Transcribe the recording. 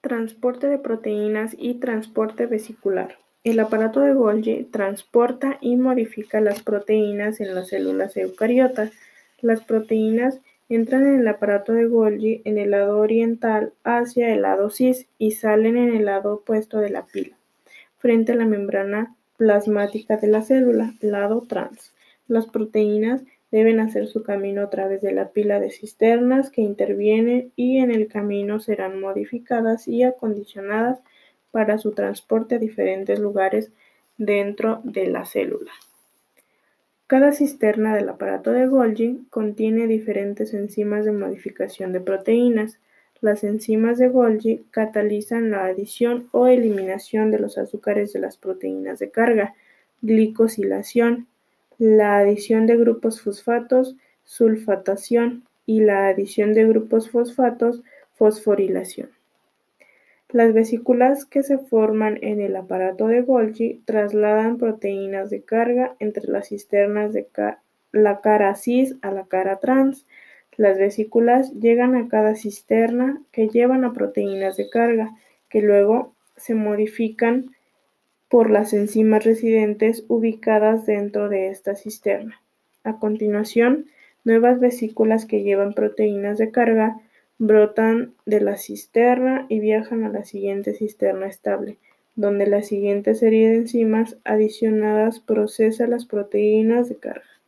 Transporte de proteínas y transporte vesicular. El aparato de Golgi transporta y modifica las proteínas en las células eucariotas. Las proteínas entran en el aparato de Golgi en el lado oriental hacia el lado cis y salen en el lado opuesto de la pila, frente a la membrana plasmática de la célula, lado trans. Las proteínas deben hacer su camino a través de la pila de cisternas que intervienen y en el camino serán modificadas y acondicionadas para su transporte a diferentes lugares dentro de la célula. Cada cisterna del aparato de Golgi contiene diferentes enzimas de modificación de proteínas. Las enzimas de Golgi catalizan la adición o eliminación de los azúcares de las proteínas de carga, glicosilación, la adición de grupos fosfatos, sulfatación y la adición de grupos fosfatos, fosforilación. Las vesículas que se forman en el aparato de Golgi trasladan proteínas de carga entre las cisternas de la cara cis a la cara trans. Las vesículas llegan a cada cisterna que llevan a proteínas de carga, que luego se modifican por las enzimas residentes ubicadas dentro de esta cisterna. A continuación, nuevas vesículas que llevan proteínas de carga brotan de la cisterna y viajan a la siguiente cisterna estable, donde la siguiente serie de enzimas adicionadas procesa las proteínas de carga.